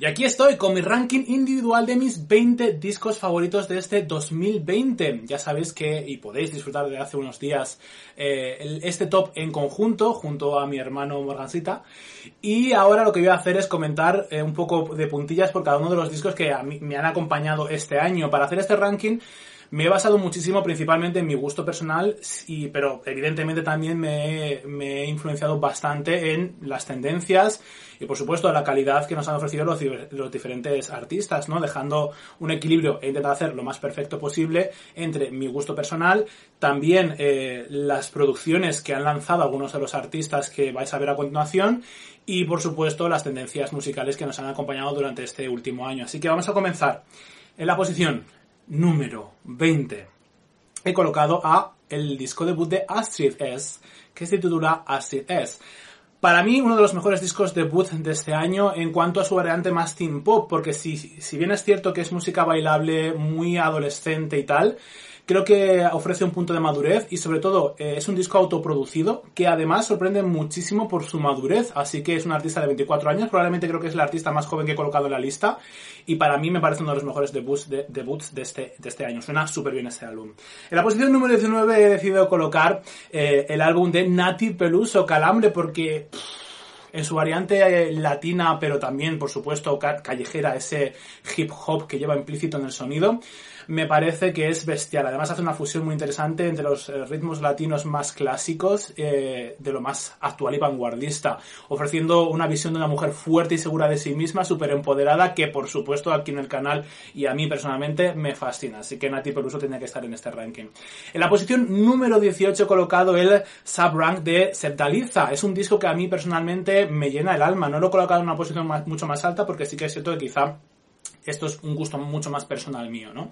Y aquí estoy con mi ranking individual de mis 20 discos favoritos de este 2020. Ya sabéis que, y podéis disfrutar de hace unos días, eh, este top en conjunto, junto a mi hermano Morgancita. Y ahora lo que voy a hacer es comentar eh, un poco de puntillas por cada uno de los discos que a mí me han acompañado este año. Para hacer este ranking, me he basado muchísimo principalmente en mi gusto personal, y, pero evidentemente también me he, influenciado bastante en las tendencias y por supuesto la calidad que nos han ofrecido los, diferentes artistas, ¿no? Dejando un equilibrio e intentando hacer lo más perfecto posible entre mi gusto personal, también eh, las producciones que han lanzado algunos de los artistas que vais a ver a continuación y por supuesto las tendencias musicales que nos han acompañado durante este último año. Así que vamos a comenzar. En la posición número 20 he colocado a el disco debut de Astrid S, que se titula Astrid S. Para mí, uno de los mejores discos debut de este año en cuanto a su variante más teen pop, porque si, si bien es cierto que es música bailable muy adolescente y tal, Creo que ofrece un punto de madurez y sobre todo eh, es un disco autoproducido que además sorprende muchísimo por su madurez. Así que es un artista de 24 años, probablemente creo que es el artista más joven que he colocado en la lista y para mí me parece uno de los mejores debuts de, debuts de, este, de este año. Suena súper bien este álbum. En la posición número 19 he decidido colocar eh, el álbum de Nati Peluso Calambre porque... en su variante eh, latina, pero también, por supuesto, callejera, ese hip hop que lleva implícito en el sonido me parece que es bestial. Además hace una fusión muy interesante entre los eh, ritmos latinos más clásicos eh, de lo más actual y vanguardista, ofreciendo una visión de una mujer fuerte y segura de sí misma, súper empoderada, que por supuesto aquí en el canal y a mí personalmente me fascina. Así que Nati Peluso tenía que estar en este ranking. En la posición número 18 he colocado el sub-rank de Septaliza. Es un disco que a mí personalmente me llena el alma. No lo he colocado en una posición mucho más alta porque sí que es cierto que quizá esto es un gusto mucho más personal mío, ¿no?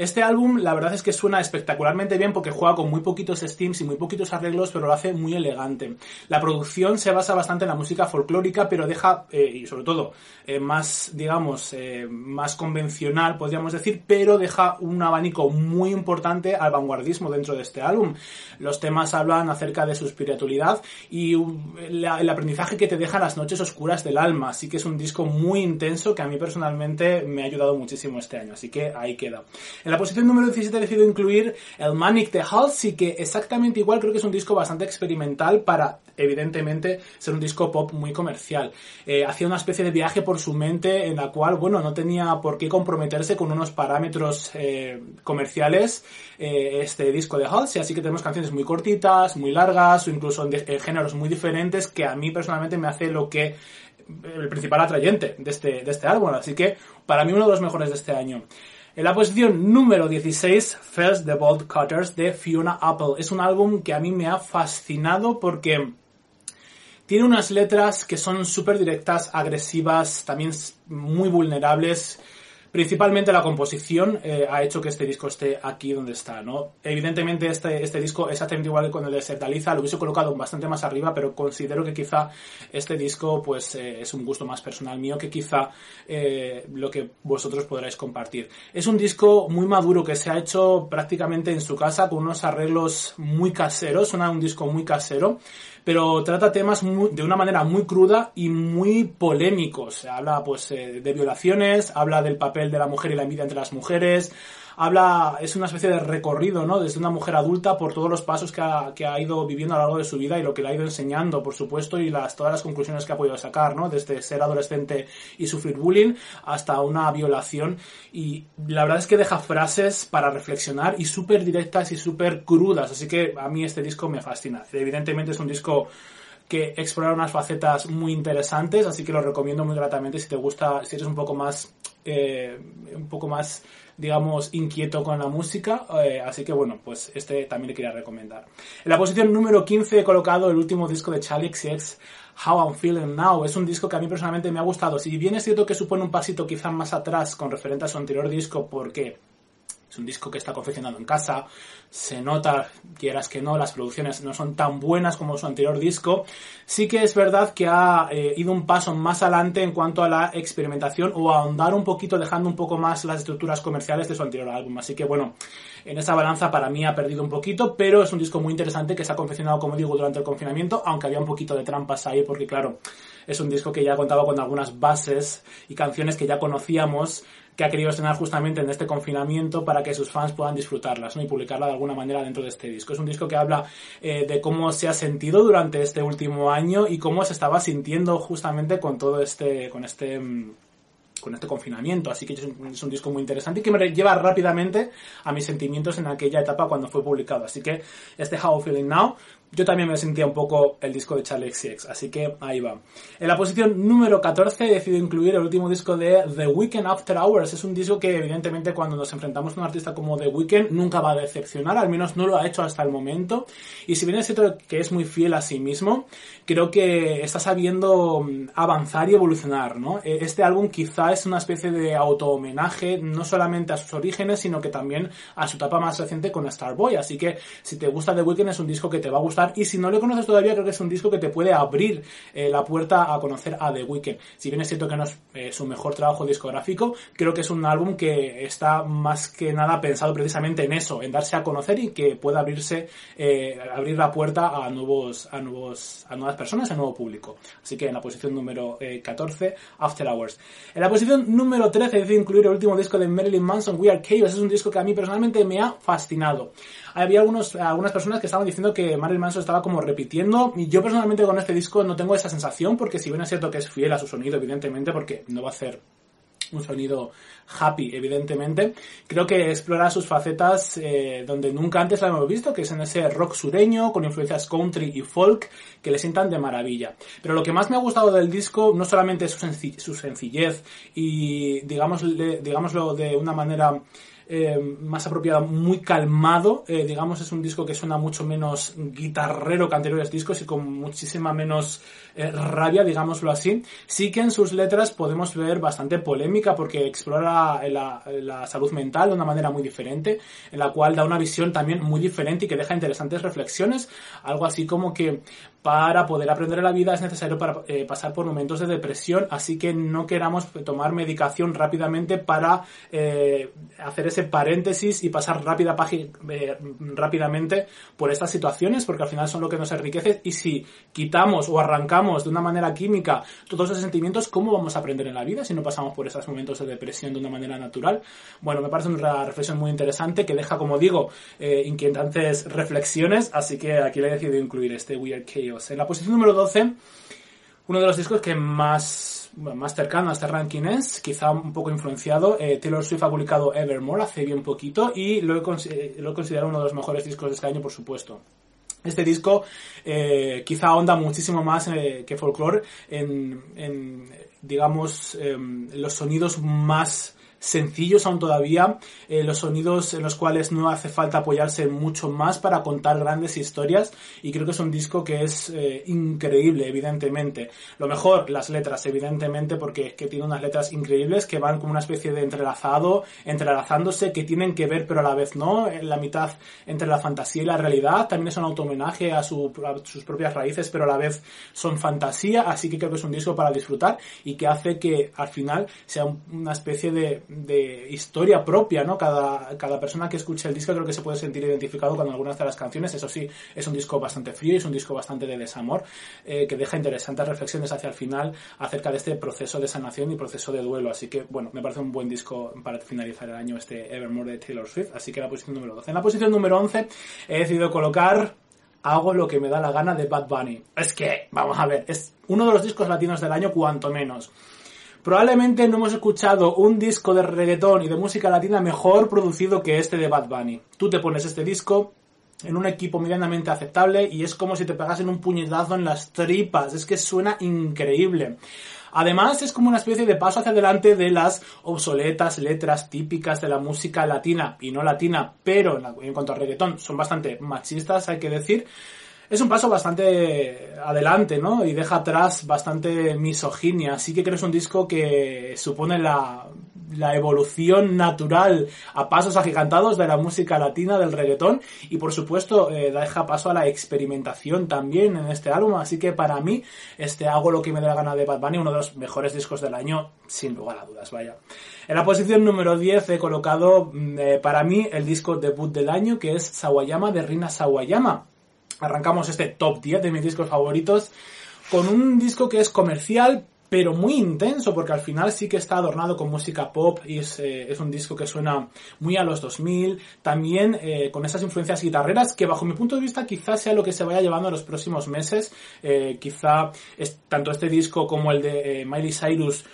Este álbum, la verdad es que suena espectacularmente bien porque juega con muy poquitos steams y muy poquitos arreglos, pero lo hace muy elegante. La producción se basa bastante en la música folclórica, pero deja, eh, y sobre todo, eh, más, digamos, eh, más convencional, podríamos decir, pero deja un abanico muy importante al vanguardismo dentro de este álbum. Los temas hablan acerca de su espiritualidad y el aprendizaje que te deja las noches oscuras del alma. Así que es un disco muy intenso que a mí personalmente me ha ayudado muchísimo este año. Así que ahí queda. La posición número 17 he decidido incluir el Manic de Halsey, que exactamente igual creo que es un disco bastante experimental para, evidentemente, ser un disco pop muy comercial. Eh, hacía una especie de viaje por su mente en la cual, bueno, no tenía por qué comprometerse con unos parámetros eh, comerciales eh, este disco de Halsey, así que tenemos canciones muy cortitas, muy largas o incluso en, géneros muy diferentes que a mí personalmente me hace lo que el principal atrayente de este, de este álbum, así que para mí uno de los mejores de este año. En la posición número 16, First the Bolt Cutters de Fiona Apple. Es un álbum que a mí me ha fascinado porque tiene unas letras que son súper directas, agresivas, también muy vulnerables Principalmente la composición eh, ha hecho que este disco esté aquí donde está, ¿no? Evidentemente este, este disco exactamente igual que con el de Septaliza, lo hubiese colocado bastante más arriba, pero considero que quizá este disco pues eh, es un gusto más personal mío que quizá eh, lo que vosotros podráis compartir. Es un disco muy maduro que se ha hecho prácticamente en su casa con unos arreglos muy caseros, suena un disco muy casero, pero trata temas de una manera muy cruda y muy polémicos. Habla pues de violaciones, habla del papel de la mujer y la envidia entre las mujeres. Habla, es una especie de recorrido, ¿no? Desde una mujer adulta por todos los pasos que ha, que ha ido viviendo a lo largo de su vida y lo que le ha ido enseñando, por supuesto, y las, todas las conclusiones que ha podido sacar, ¿no? Desde ser adolescente y sufrir bullying hasta una violación. Y la verdad es que deja frases para reflexionar y súper directas y súper crudas. Así que a mí este disco me fascina. Evidentemente es un disco que explora unas facetas muy interesantes, así que lo recomiendo muy gratamente si te gusta, si eres un poco más, eh, un poco más, digamos, inquieto con la música, eh, así que bueno, pues este también le quería recomendar. En la posición número 15 he colocado el último disco de Charlie XX, How I'm Feeling Now. Es un disco que a mí personalmente me ha gustado. Si bien es cierto que supone un pasito quizás más atrás con referente a su anterior disco, porque es un disco que está confeccionado en casa, se nota, quieras que no, las producciones no son tan buenas como su anterior disco. Sí que es verdad que ha eh, ido un paso más adelante en cuanto a la experimentación o a ahondar un poquito, dejando un poco más las estructuras comerciales de su anterior álbum. Así que bueno, en esa balanza para mí ha perdido un poquito, pero es un disco muy interesante que se ha confeccionado, como digo, durante el confinamiento, aunque había un poquito de trampas ahí, porque claro, es un disco que ya contaba con algunas bases y canciones que ya conocíamos, que ha querido estrenar justamente en este confinamiento para que sus fans puedan disfrutarlas ¿no? y publicarla de alguna manera dentro de este disco. Es un disco que habla eh, de cómo se ha sentido durante este último año y cómo se estaba sintiendo justamente con todo este, con este mm, con este confinamiento, así que es un, disco muy interesante que me lleva rápidamente a mis sentimientos en aquella etapa cuando fue publicado. Así que este How Feeling Now yo también me sentía un poco el disco de Charlie XX, así que ahí va. En la posición número 14 he decidido incluir el último disco de The Weeknd After Hours. Es un disco que evidentemente cuando nos enfrentamos a un artista como The Weeknd nunca va a decepcionar, al menos no lo ha hecho hasta el momento. Y si bien es cierto que es muy fiel a sí mismo, creo que está sabiendo mm, avanzar y evolucionar, ¿no? E, este álbum quizá es una especie de auto-homenaje no solamente a sus orígenes, sino que también a su etapa más reciente con Starboy. Así que si te gusta The Weeknd es un disco que te va a gustar y si no lo conoces todavía creo que es un disco que te puede abrir eh, la puerta a conocer a The Weeknd. Si bien es cierto que no es eh, su mejor trabajo discográfico, creo que es un álbum que está más que nada pensado precisamente en eso, en darse a conocer y que pueda abrirse, eh, abrir la puerta a nuevos, a nuevos, a nuevas personas, a nuevo público. Así que en la posición número 14, After Hours. En la posición número 13 he decidido incluir el último disco de Marilyn Manson, We Are Chaos. Es un disco que a mí personalmente me ha fascinado. Había algunos, algunas personas que estaban diciendo que Marilyn Manson estaba como repitiendo. Y yo personalmente con este disco no tengo esa sensación, porque si bien es cierto que es fiel a su sonido, evidentemente, porque no va a hacer un sonido happy, evidentemente. Creo que explora sus facetas eh, donde nunca antes la hemos visto, que es en ese rock sureño, con influencias country y folk, que le sientan de maravilla. Pero lo que más me ha gustado del disco no solamente es su, su sencillez y, digamos, digámoslo de una manera eh, más apropiada, muy calmado. Eh, digamos, es un disco que suena mucho menos guitarrero que anteriores discos y con muchísima menos eh, rabia, digámoslo así. Sí que en sus letras podemos ver bastante polémica porque explora la, la, salud mental de una manera muy diferente, en la cual da una visión también muy diferente y que deja interesantes reflexiones. Algo así como que para poder aprender la vida es necesario para, eh, pasar por momentos de depresión, así que no queramos tomar medicación rápidamente para eh, hacer ese paréntesis y pasar rápida eh, rápidamente por estas situaciones, porque al final son lo que nos enriquece y si quitamos o arrancamos de una manera química todos esos sentimientos, ¿cómo vamos a aprender en la vida si no pasamos por esos momentos de depresión de una manera natural? Bueno, me parece una reflexión muy interesante que deja, como digo, inquietantes reflexiones, así que aquí le he decidido incluir este Weird Case en la posición número 12, uno de los discos que más, más cercano a este ranking es, quizá un poco influenciado, eh, Taylor Swift ha publicado Evermore hace bien poquito y lo he, eh, lo he considerado uno de los mejores discos de este año, por supuesto. Este disco eh, quizá ahonda muchísimo más eh, que Folklore en, en digamos, em, los sonidos más sencillos aún todavía, eh, los sonidos en los cuales no hace falta apoyarse mucho más para contar grandes historias y creo que es un disco que es eh, increíble, evidentemente. Lo mejor, las letras, evidentemente, porque que tiene unas letras increíbles que van como una especie de entrelazado, entrelazándose, que tienen que ver pero a la vez no, en la mitad entre la fantasía y la realidad, también es un auto-homenaje a, su, a sus propias raíces pero a la vez son fantasía, así que creo que es un disco para disfrutar y que hace que al final sea una especie de de historia propia, ¿no? Cada, cada persona que escuche el disco creo que se puede sentir identificado con algunas de las canciones. Eso sí, es un disco bastante frío, es un disco bastante de desamor, eh, que deja interesantes reflexiones hacia el final acerca de este proceso de sanación y proceso de duelo. Así que, bueno, me parece un buen disco para finalizar el año este Evermore de Taylor Swift. Así que la posición número 12. En la posición número 11 he decidido colocar hago lo que me da la gana de Bad Bunny. Es que, vamos a ver, es uno de los discos latinos del año, cuanto menos. Probablemente no hemos escuchado un disco de reggaetón y de música latina mejor producido que este de Bad Bunny. Tú te pones este disco en un equipo medianamente aceptable y es como si te pegasen un puñetazo en las tripas. Es que suena increíble. Además, es como una especie de paso hacia adelante de las obsoletas letras típicas de la música latina y no latina, pero en cuanto a reggaetón son bastante machistas, hay que decir es un paso bastante adelante, ¿no? Y deja atrás bastante misoginia. Así que creo que es un disco que supone la la evolución natural a pasos agigantados de la música latina, del reggaetón, y por supuesto eh, deja paso a la experimentación también en este álbum, así que para mí, este hago lo que me dé la gana de Bad Bunny, uno de los mejores discos del año, sin lugar a dudas, vaya. En la posición número 10 he colocado mm, eh, para mí el disco debut del año, que es Sawayama de Rina Sawayama. Arrancamos este top 10 de mis discos favoritos con un disco que es comercial, pero muy intenso, porque al final sí que está adornado con música pop y es, eh, un disco que suena muy a los 2000, también eh, con esas influencias guitarreras que bajo mi punto de vista quizás sea lo que se vaya llevando en los próximos meses, eh, quizá tanto este disco como el de Miley Cyrus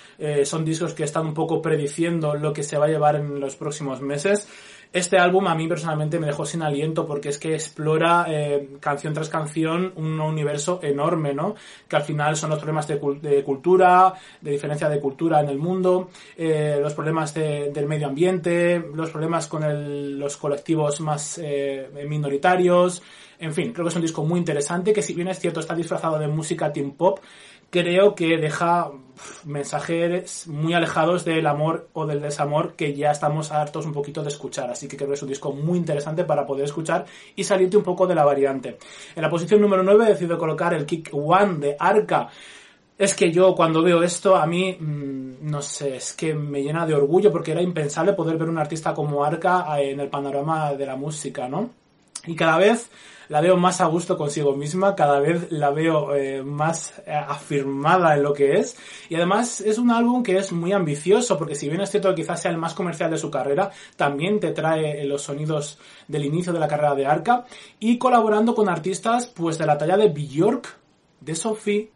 son discos que están un poco prediciendo lo que se va a llevar en los próximos meses. Este álbum a mí personalmente me dejó sin aliento porque es que explora eh, canción tras canción un universo enorme, ¿no? Que al final son los problemas de, cultura, de diferencia de cultura en el mundo, eh, los problemas del medio ambiente, los problemas con los colectivos más eh, minoritarios, en fin, creo que es un disco muy interesante que si bien es cierto está disfrazado de música teen pop, creo que deja mensajes muy alejados del amor o del desamor que ya estamos hartos un poquito de escuchar. Así que creo que es un disco muy interesante para poder escuchar y salirte un poco de la variante. En la posición número 9 he decidido colocar el Kick One de Arca. Es que yo cuando veo esto, a mí, mm, no sé, es que me llena de orgullo porque era impensable poder ver un artista como Arca eh, en el panorama de la música, ¿no? Y cada vez la veo más a gusto consigo misma, cada vez la veo eh, más eh, afirmada en lo que es. Y además es un álbum que es muy ambicioso, porque si bien es cierto que quizás sea el más comercial de su carrera, también te trae los sonidos del inicio de la carrera de Arca y colaborando con artistas pues de la talla de Björk, de Sophie,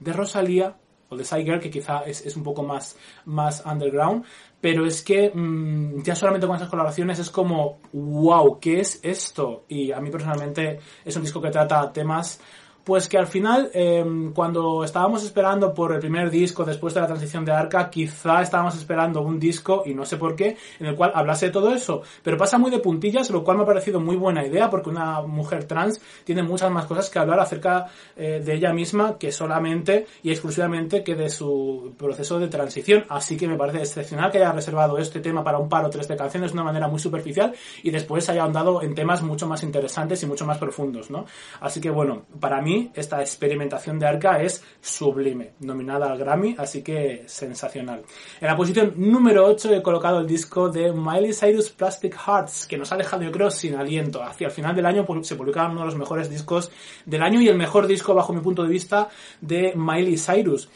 de Rosalía o de Girl, que quizá es, es, un poco más, más underground, pero es que mmm, ya solamente con esas colaboraciones es como, wow, ¿qué es esto? Y a mí personalmente es un disco que trata temas pues que al final, em, cuando estábamos esperando por el primer disco después de la transición de Arca, quizá estábamos esperando un disco, y no sé por qué, en el cual hablase de todo eso. Pero pasa muy de puntillas, lo cual me ha parecido muy buena idea, porque una mujer trans tiene muchas más cosas que hablar acerca eh, de ella misma que solamente y exclusivamente que de su proceso de transición. Así que me parece excepcional que haya reservado este tema para un par o tres de canciones de una manera muy superficial y después haya ahondado en temas mucho más interesantes y mucho más profundos, ¿no? Así que bueno, para mí esta experimentación de Arca es sublime, nominada al Grammy, así que sensacional. En la posición número 8 he colocado el disco de Miley Cyrus Plastic Hearts, que nos ha dejado, yo creo, sin aliento. Hacia el final del año se publicaba uno de los mejores discos del año y el mejor disco, bajo mi punto de vista, de Miley Cyrus.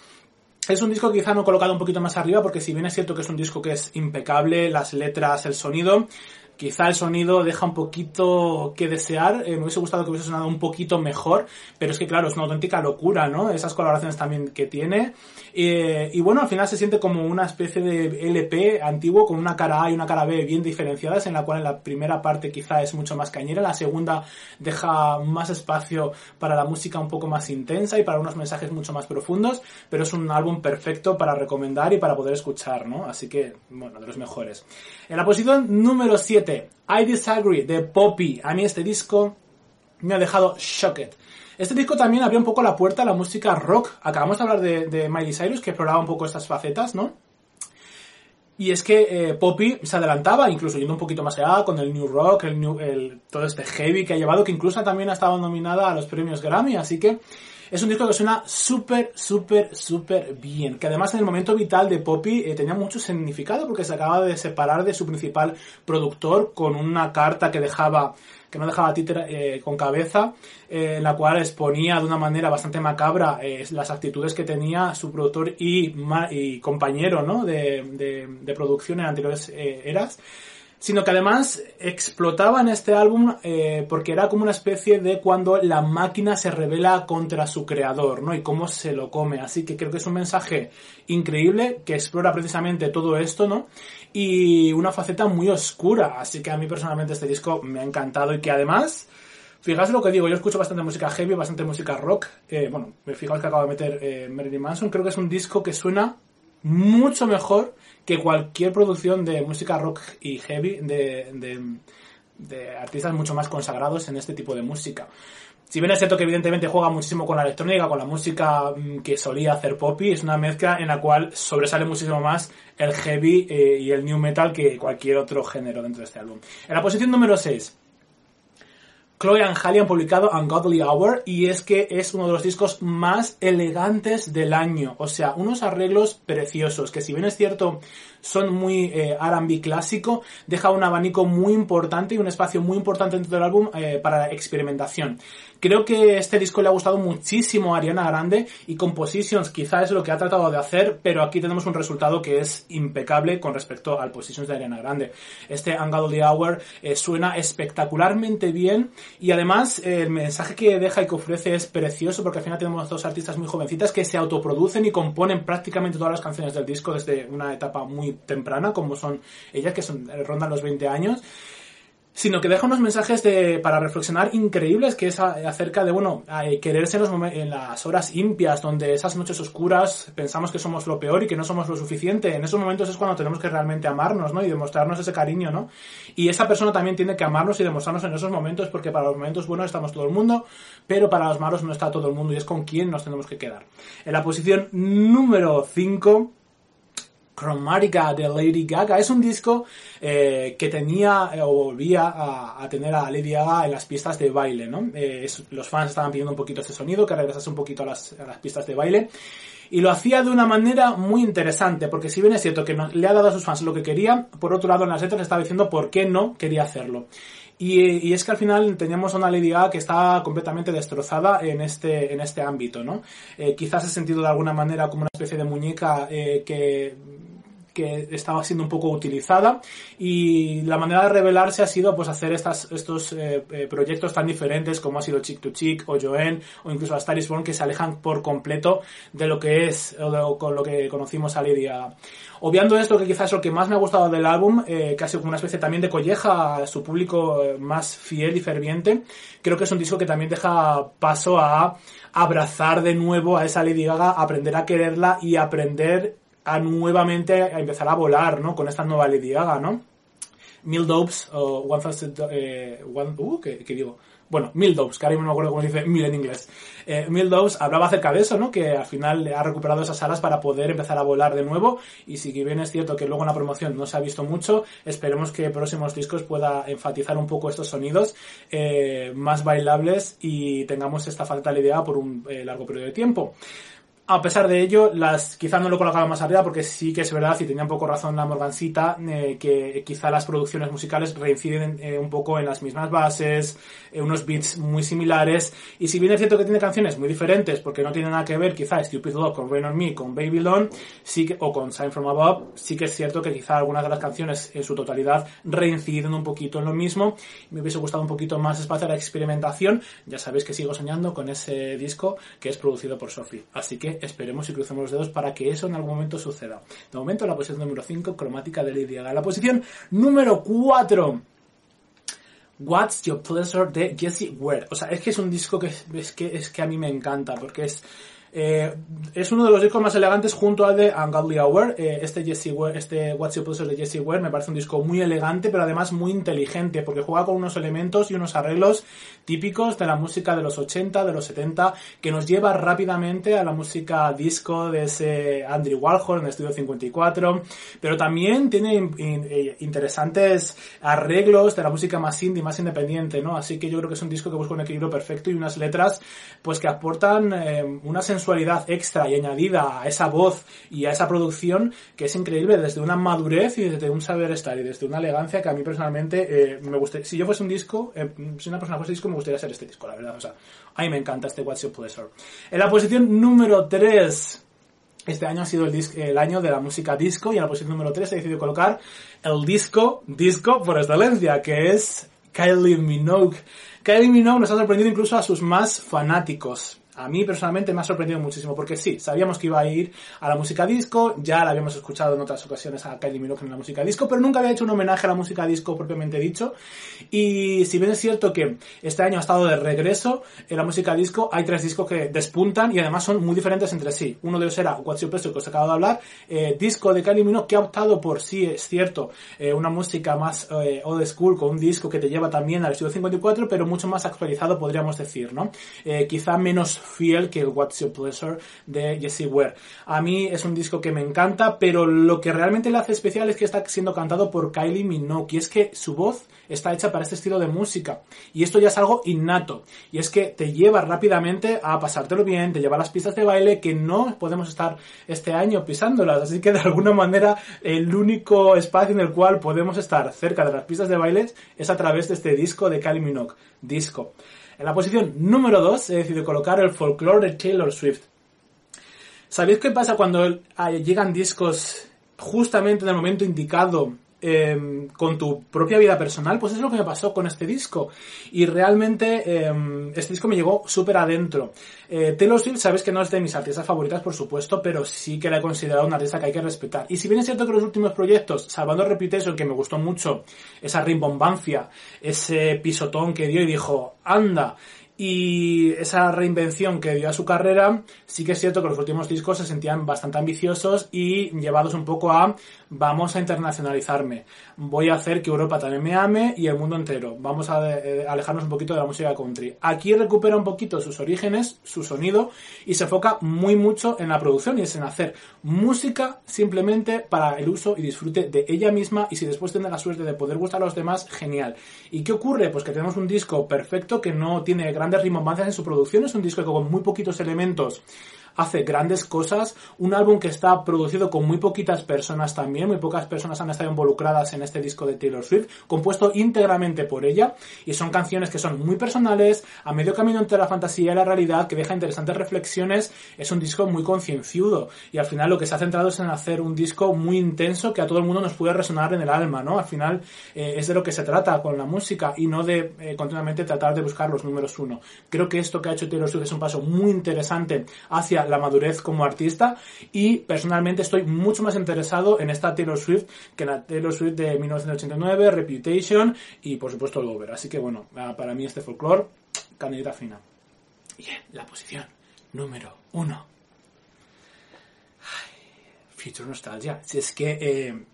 Es un disco que quizá no he colocado un poquito más arriba porque si bien es cierto que es un disco que es impecable, las letras, el sonido, Quizá el sonido deja un poquito que desear, eh, me hubiese gustado que hubiese sonado un poquito mejor, pero es que claro, es una auténtica locura, ¿no? Esas colaboraciones también que tiene. Eh, y bueno, al final se siente como una especie de LP antiguo con una cara A y una cara B bien diferenciadas, en la cual en la primera parte quizá es mucho más cañera, la segunda deja más espacio para la música un poco más intensa y para unos mensajes mucho más profundos, pero es un álbum perfecto para recomendar y para poder escuchar, ¿no? Así que, bueno, de los mejores. En la posición número 7 I Disagree de Poppy. A mí este disco me ha dejado shocked. Este disco también abrió un poco la puerta a la música rock. Acabamos de hablar de, Miley Cyrus, que exploraba un poco estas facetas, ¿no? Y es que eh, Poppy se adelantaba, incluso yendo un poquito más allá, con el New Rock, el, new, todo este heavy que ha llevado, que incluso también ha estado nominada a los premios Grammy, así que es un disco que suena súper, súper, súper bien. Que además en el momento vital de Poppy eh, tenía mucho significado porque se acaba de separar de su principal productor con una carta que dejaba que no dejaba títere eh, con cabeza, eh, en la cual exponía de una manera bastante macabra las actitudes que tenía su productor y, y compañero ¿no? de, de, de producción en anteriores eras sino que además explotaba en este álbum eh, porque era como una especie de cuando la máquina se revela contra su creador, ¿no? Y cómo se lo come. Así que creo que es un mensaje increíble que explora precisamente todo esto, ¿no? Y una faceta muy oscura. Así que a mí personalmente este disco me ha encantado y que además... Fijaos lo que digo, yo escucho bastante música heavy, bastante música rock. Eh, bueno, fijaos que acabo de meter eh, Marilyn Manson. Creo que es un disco que suena mucho mejor que cualquier producción de música rock y heavy de, de, artistas mucho más consagrados en este tipo de música. Si bien es cierto que evidentemente juega muchísimo con la electrónica, con la música mm, que solía hacer Poppy, es una mezcla en la cual sobresale muchísimo más el heavy eh, y el new metal que cualquier otro género dentro de este álbum. En la posición número 6, Chloe and Halle han publicado Ungodly Hour y es que es uno de los discos más elegantes del año. O sea, unos arreglos preciosos que si bien es cierto son muy eh, R&B clásico, deja un abanico muy importante y un espacio muy importante dentro del álbum eh, para la experimentación. Creo que este disco le ha gustado muchísimo a Ariana Grande y Compositions quizá es lo que ha tratado de hacer, pero aquí tenemos un resultado que es impecable con respecto al Positions de Ariana Grande. Este Ungodly Hour eh, suena espectacularmente bien y además el mensaje que deja y que ofrece es precioso porque al final tenemos dos artistas muy jovencitas que se autoproducen y componen prácticamente todas las canciones del disco desde una etapa muy temprana, como son ellas, que son, rondan los 20 años, sino que deja unos mensajes de, para reflexionar increíbles, que es acerca de, bueno, quererse en, los en las horas impias, donde esas noches oscuras pensamos que somos lo peor y que no somos lo suficiente. En esos momentos es cuando tenemos que realmente amarnos, ¿no? Y demostrarnos ese cariño, ¿no? Y esa persona también tiene que amarnos y demostrarnos en esos momentos, porque para los momentos buenos estamos todo el mundo, pero para los malos no está todo el mundo y es con quien nos tenemos que quedar. En la posición número 5 Chromatica de Lady Gaga. Es un disco eh, que tenía eh, o volvía a, tener a Lady Gaga en las pistas de baile, ¿no? Eh, los fans estaban pidiendo un poquito este sonido, que regresase un poquito a las, pistas de baile. Y lo hacía de una manera muy interesante, porque si bien es cierto que le ha dado a sus fans lo que quería, por otro lado en las letras estaba diciendo por qué no quería hacerlo. Y, es que al final teníamos una Lady Gaga que está completamente destrozada en este, en este ámbito, ¿no? quizás he sentido de alguna manera como una especie de muñeca que que estaba siendo un poco utilizada y la manera de revelarse ha sido pues hacer estas, estos eh, eh, proyectos tan diferentes como ha sido Chick to Chick o Joanne o incluso la Star Born que se alejan por completo de lo que es o con lo que conocimos a Lidia. Obviando esto que quizás es lo que más me ha gustado del álbum, eh, que ha sido como una especie también de colleja a su público más fiel y ferviente, creo que es un disco que también deja paso a abrazar de nuevo a esa Lady Gaga, aprender a quererla y aprender a nuevamente a empezar a volar, ¿no? Con esta nueva Lady Gaga, ¿no? Mil Dopes, o One Thousand, eh, one, uh, ¿qué, digo? Bueno, Mil Dopes, que ahora mismo no me acuerdo cómo dice Mil en inglés. Eh, Mil Dopes hablaba acerca de eso, ¿no? Que al final ha recuperado esas alas para poder empezar a volar de nuevo. Y si bien es cierto que luego en la promoción no se ha visto mucho, esperemos que próximos discos pueda enfatizar un poco estos sonidos eh, más bailables y tengamos esta falta idea por un eh, largo periodo de tiempo. A pesar de ello, las quizá no lo colocaba más arriba porque sí que es verdad y tenía un poco razón la Morgancita eh, que quizá las producciones musicales reinciden eh, un poco en las mismas bases, eh, unos beats muy similares y si bien es cierto que tiene canciones muy diferentes porque no tiene nada que ver quizá Stupid Love con Rain on Me, con Babylon sí que, o con Sign from Above, sí que es cierto que quizá algunas de las canciones en su totalidad reinciden un poquito en lo mismo. Me hubiese gustado un poquito más espacio a la experimentación. Ya sabéis que sigo soñando con ese disco que es producido por Sophie. Así que esperemos y crucemos los dedos para que eso en algún momento suceda. De momento, la posición número 5, cromática de Lady Gaga. La posición número 4. What's Your Pleasure de Jessie Ware. O sea, es que es un disco que es que, es que a mí me encanta porque es eh, es uno de los discos más elegantes junto al de Ungodly Hour. Eh, este Jesse este What's Your Pleasure de Jesse Ware me parece un disco muy elegante, pero además muy inteligente, porque juega con unos elementos y unos arreglos típicos de la música de los 80, de los 70, que nos lleva rápidamente a la música disco de ese Andrew Warhol en el Estudio 54, pero también tiene eh, interesantes arreglos de la música más indie, más independiente, ¿no? Así que yo creo que es un disco que busca un equilibrio perfecto y unas letras, pues que aportan una sensación extra y añadida a esa voz y a esa producción que es increíble desde una madurez y desde un saber estar y desde una elegancia que a mí personalmente eh, me gusta. Si yo fuese un disco, eh, si una persona fuese disco, me gustaría ser este disco, la verdad. O sea, a mí me encanta este What's Your Pleasure. En la posición número 3 este año ha sido el, el, año de la música disco y en la posición número 3 he decidido colocar el disco, disco por excelencia, que es Kylie Minogue. Kylie Minogue nos ha sorprendido incluso a sus más fanáticos a mí personalmente me ha sorprendido muchísimo, porque sí, sabíamos que iba a ir a la música disco, ya la habíamos escuchado en otras ocasiones a Kylie Minogue en la música disco, pero nunca había hecho un homenaje a la música disco propiamente dicho. Y si bien es cierto que este año ha estado de regreso en la música disco, hay tres discos que despuntan y además son muy diferentes entre sí. Uno de ellos era What's Your Pleasure, que os acabo de hablar, eh, disco de Kylie Minogue que ha optado por, sí, es cierto, eh, una música más eh, old school, con un disco que te lleva también al estudio 54, pero mucho más actualizado, podríamos decir, ¿no? Quizá menos fiel que What's Your Pleasure de Jessie Ware. A mí es un disco que me encanta, pero lo que realmente le hace especial es que está siendo cantado por Kylie Minogue, y es que su voz está hecha para este estilo de música. Y esto ya es algo innato. Y es que te lleva rápidamente a pasártelo bien, te lleva a las pistas de baile que no podemos estar este año pisándolas. Así que de alguna manera el único espacio en el cual podemos estar cerca de las pistas de baile es a través de este disco de Kylie Minogue. Disco. En la posición número 2 he decidido colocar el folklore de Taylor Swift. ¿Sabéis qué pasa cuando llegan discos justamente en el momento indicado eh, con tu propia vida personal, pues es lo que me pasó con este disco. Y realmente eh, este disco me llegó súper adentro. Eh, sabes que no es de mis artistas favoritas, por supuesto, pero sí que la he considerado una artista que hay que respetar. Y si bien es cierto que los últimos proyectos, salvando Reputation, que me gustó mucho, esa rimbombancia, ese pisotón que dio y dijo, anda, y esa reinvención que dio a su carrera, sí que es cierto que los últimos discos se sentían bastante ambiciosos y llevados un poco a vamos a internacionalizarme, voy a hacer que Europa también me ame y el mundo entero, vamos a eh, alejarnos un poquito de la música country. Aquí recupera un poquito sus orígenes, su sonido y se enfoca muy mucho en la producción y es en hacer música simplemente para el uso y disfrute de ella misma y si después tiene la suerte de poder gustar a los demás, genial. ¿Y qué ocurre? Pues que tenemos un disco perfecto que no tiene grandes rimbombancias en su producción, es un disco con muy poquitos elementos hace grandes cosas, un álbum que está producido con muy poquitas personas también, muy pocas personas han estado involucradas en este disco de Taylor Swift, compuesto íntegramente por ella, y son canciones que son muy personales, a medio camino entre la fantasía y la realidad, que deja interesantes reflexiones, es un disco muy concienciudo, y al final lo que se ha centrado es en hacer un disco muy intenso que a todo el mundo nos puede resonar en el alma, ¿no? Al final eh, es de lo que se trata con la música y no de eh, continuamente tratar de buscar los números uno. Creo que esto que ha hecho Taylor Swift es un paso muy interesante hacia la madurez como artista y personalmente estoy mucho más interesado en esta Taylor Swift que en la Taylor Swift de 1989, Reputation y por supuesto Lover. Así que bueno, para mí este folclore, candidato fina. Y la posición número uno. Future Nostalgia. Si es que eh,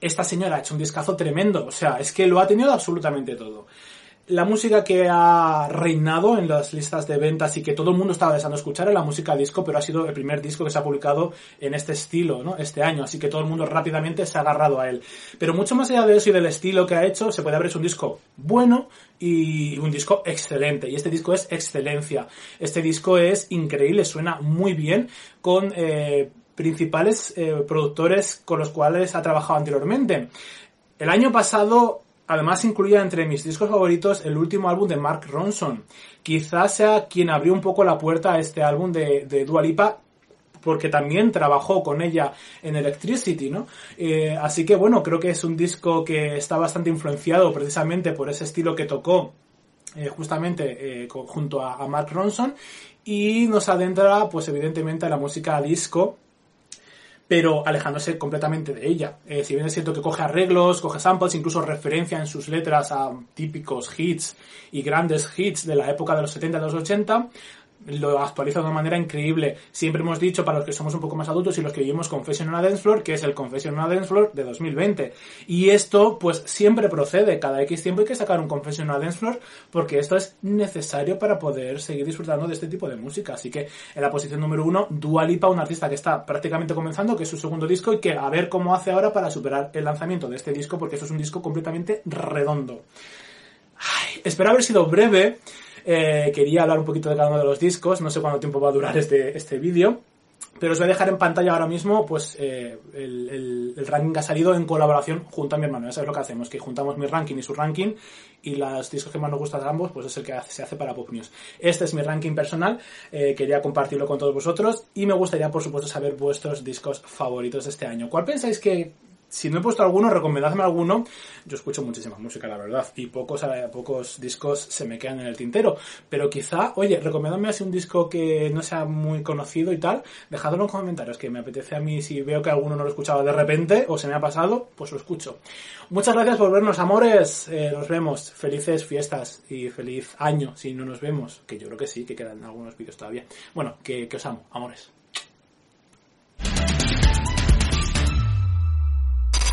esta señora ha hecho un discazo tremendo. O sea, es que lo ha tenido absolutamente todo la música que ha reinado en las listas de ventas y que todo el mundo estaba deseando escuchar es la música disco, pero ha sido el primer disco que se ha publicado en este estilo, ¿no? Este año, así que todo el mundo rápidamente se ha agarrado a él. Pero mucho más allá de eso y del estilo que ha hecho, se puede haber hecho un disco bueno y un disco excelente. Y este disco es excelencia. Este disco es increíble, suena muy bien con eh, principales eh, productores con los cuales ha trabajado anteriormente. El año pasado Además incluía entre mis discos favoritos el último álbum de Mark Ronson. Quizás sea quien abrió un poco la puerta a este álbum de, de Lipa porque también trabajó con ella en Electricity, ¿no? Eh, así que bueno, creo que es un disco que está bastante influenciado precisamente por ese estilo que tocó eh, justamente eh, junto a, a Mark Ronson y nos adentra pues evidentemente a la música disco pero alejándose completamente de ella. Eh, si bien es cierto que coge arreglos, coge samples, incluso referencia en sus letras a típicos hits y grandes hits de la época de los 70 y los 80, lo actualiza de una manera increíble. Siempre hemos dicho, para los que somos un poco más adultos y los que vivimos Confession on a Dance Floor, que es el Confession on a Dance Floor de 2020. Y esto, pues, siempre procede. Cada X tiempo hay que sacar un Confession on Dance Floor, porque esto es necesario para poder seguir disfrutando de este tipo de música. Así que, en la posición número uno, Dua Lipa, un artista que está prácticamente comenzando, que es su segundo disco, y que a ver cómo hace ahora para superar el lanzamiento de este disco, porque esto es un disco completamente redondo. Espero haber sido breve. Eh, quería hablar un poquito de cada uno de los discos, no sé cuánto tiempo va a durar este, este vídeo. Pero os voy a dejar en pantalla ahora mismo pues eh, el, ranking que ha salido en colaboración junto a mi hermano. Ya sabes lo que hacemos, que juntamos mi ranking y su ranking y los discos que más nos gustan a ambos pues es el que se hace para Pop News. Este es mi ranking personal, eh, quería compartirlo con todos vosotros y me gustaría por supuesto saber vuestros discos favoritos de este año. ¿Cuál pensáis que si no he puesto alguno, recomendadme alguno. Yo escucho muchísima música, la verdad, y pocos, eh, pocos discos se me quedan en el tintero. Pero quizá, oye, recomendadme así un disco que no sea muy conocido y tal. Dejadlo en los comentarios, que me apetece a mí, si veo que alguno no lo escuchaba de repente o se me ha pasado, pues lo escucho. Muchas gracias por vernos, amores. Eh, nos vemos. Felices fiestas y feliz año si no nos vemos. Que yo creo que sí, que quedan algunos vídeos todavía. Bueno, que, que os amo, amores.